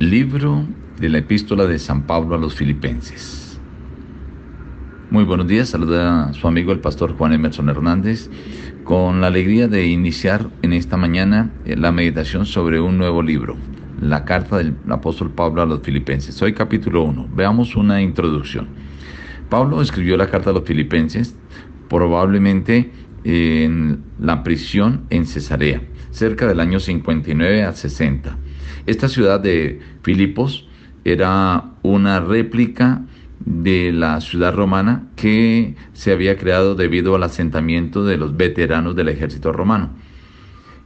Libro de la epístola de San Pablo a los Filipenses. Muy buenos días, saluda a su amigo el pastor Juan Emerson Hernández con la alegría de iniciar en esta mañana eh, la meditación sobre un nuevo libro, la carta del apóstol Pablo a los Filipenses. Hoy capítulo 1, veamos una introducción. Pablo escribió la carta a los Filipenses probablemente en la prisión en Cesarea, cerca del año 59 a 60 esta ciudad de Filipos era una réplica de la ciudad romana que se había creado debido al asentamiento de los veteranos del ejército romano.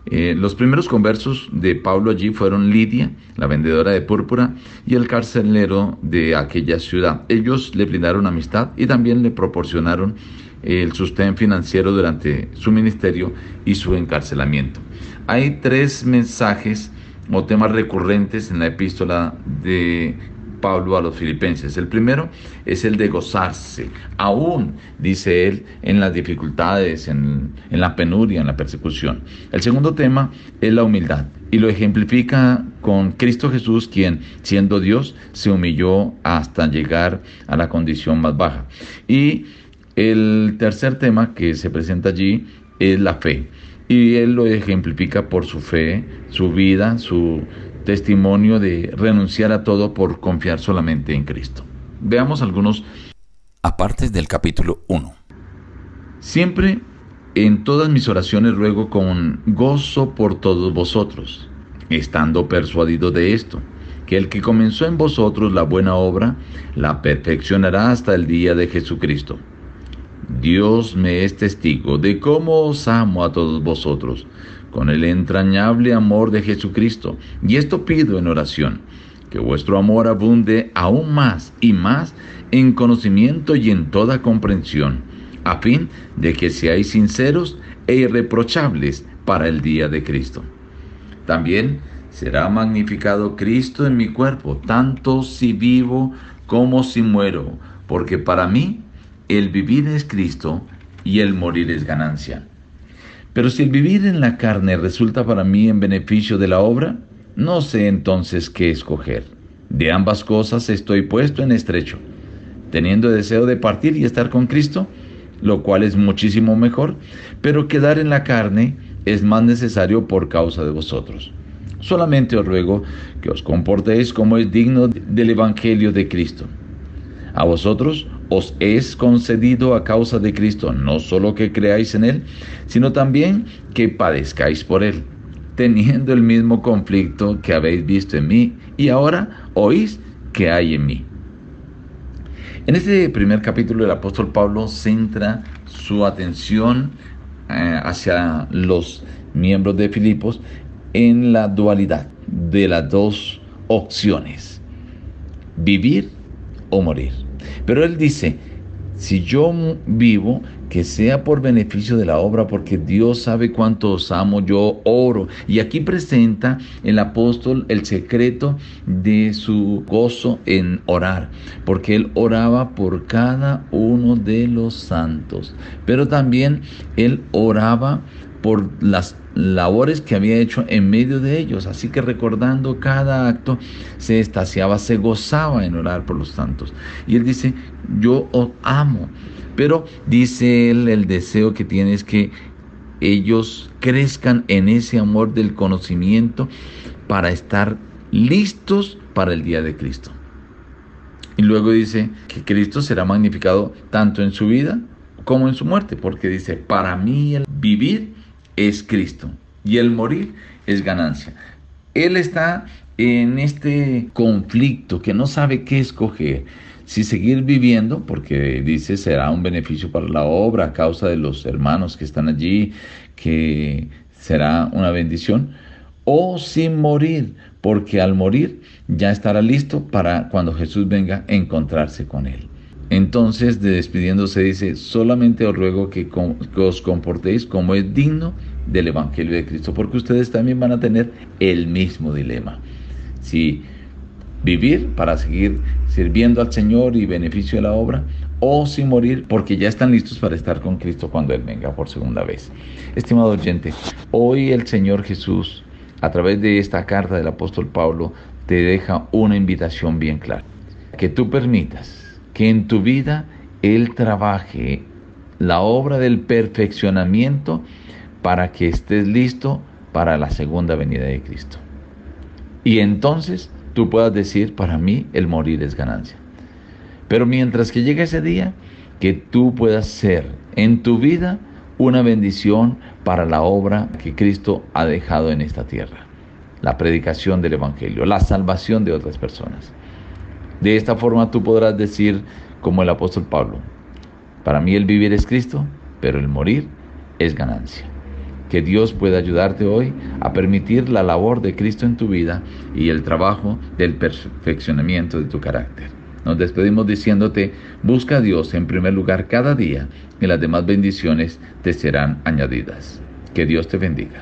Eh, los primeros conversos de Pablo allí fueron Lidia, la vendedora de púrpura, y el carcelero de aquella ciudad. Ellos le brindaron amistad y también le proporcionaron el sustento financiero durante su ministerio y su encarcelamiento. Hay tres mensajes o temas recurrentes en la epístola de Pablo a los filipenses. El primero es el de gozarse, aún, dice él, en las dificultades, en, en, la penuria, en la persecución. El segundo tema es la humildad y lo ejemplifica con Cristo Jesús, quien, siendo Dios, se humilló hasta llegar a la condición más baja. Y el tercer tema que se presenta allí es la fe y él lo ejemplifica por su fe, su vida, su testimonio de renunciar a todo por confiar solamente en Cristo. Veamos algunos apartes del capítulo 1. Siempre en todas mis oraciones ruego con gozo por todos vosotros, estando persuadido de esto, que el que comenzó en vosotros la buena obra, la perfeccionará hasta el día de Jesucristo. Dios me es testigo de cómo os amo a todos vosotros, con el entrañable amor de Jesucristo. Y esto pido en oración, que vuestro amor abunde aún más y más en conocimiento y en toda comprensión, a fin de que seáis sinceros e irreprochables para el día de Cristo. También será magnificado Cristo en mi cuerpo, tanto si vivo como si muero, porque para mí el vivir es Cristo y el morir es ganancia. Pero si el vivir en la carne resulta para mí en beneficio de la obra, no sé entonces qué escoger. De ambas cosas estoy puesto en estrecho, teniendo deseo de partir y estar con Cristo, lo cual es muchísimo mejor, pero quedar en la carne es más necesario por causa de vosotros. Solamente os ruego que os comportéis como es digno del Evangelio de Cristo. A vosotros os es concedido a causa de Cristo, no solo que creáis en Él, sino también que padezcáis por Él, teniendo el mismo conflicto que habéis visto en mí y ahora oís que hay en mí. En este primer capítulo el apóstol Pablo centra su atención eh, hacia los miembros de Filipos en la dualidad de las dos opciones, vivir o morir. Pero él dice, si yo vivo, que sea por beneficio de la obra, porque Dios sabe cuánto os amo, yo oro. Y aquí presenta el apóstol el secreto de su gozo en orar, porque él oraba por cada uno de los santos, pero también él oraba por las labores que había hecho en medio de ellos. Así que recordando cada acto, se estaciaba, se gozaba en orar por los santos. Y él dice, yo os amo. Pero dice él, el deseo que tiene es que ellos crezcan en ese amor del conocimiento para estar listos para el día de Cristo. Y luego dice que Cristo será magnificado tanto en su vida como en su muerte, porque dice, para mí el vivir es Cristo y el morir es ganancia. Él está en este conflicto que no sabe qué escoger. Si seguir viviendo, porque dice será un beneficio para la obra a causa de los hermanos que están allí, que será una bendición, o sin morir, porque al morir ya estará listo para cuando Jesús venga encontrarse con él. Entonces, de despidiéndose, dice, solamente os ruego que, os comportéis como es digno del Evangelio de Cristo, porque ustedes también van a tener el mismo dilema. Si vivir para seguir sirviendo al Señor y beneficio de la obra, o si morir porque ya están listos para estar con Cristo cuando Él venga por segunda vez. Estimado oyente, hoy el Señor Jesús a través de esta carta del apóstol Pablo, te deja una invitación bien clara. Que tú permitas que en tu vida Él trabaje la obra del perfeccionamiento para que estés listo para la segunda venida de Cristo. Y entonces tú puedas decir, para mí el morir es ganancia. Pero mientras que llegue ese día, que tú puedas ser en tu vida una bendición para la obra que Cristo ha dejado en esta tierra. La predicación del Evangelio, la salvación de otras personas. De esta forma tú podrás decir, como el apóstol Pablo, para mí el vivir es Cristo, pero el morir es ganancia. Que Dios pueda ayudarte hoy a permitir la labor de Cristo en tu vida y el trabajo del perfeccionamiento de tu carácter. Nos despedimos diciéndote, busca a Dios en primer lugar cada día y las demás bendiciones te serán añadidas. Que Dios te bendiga.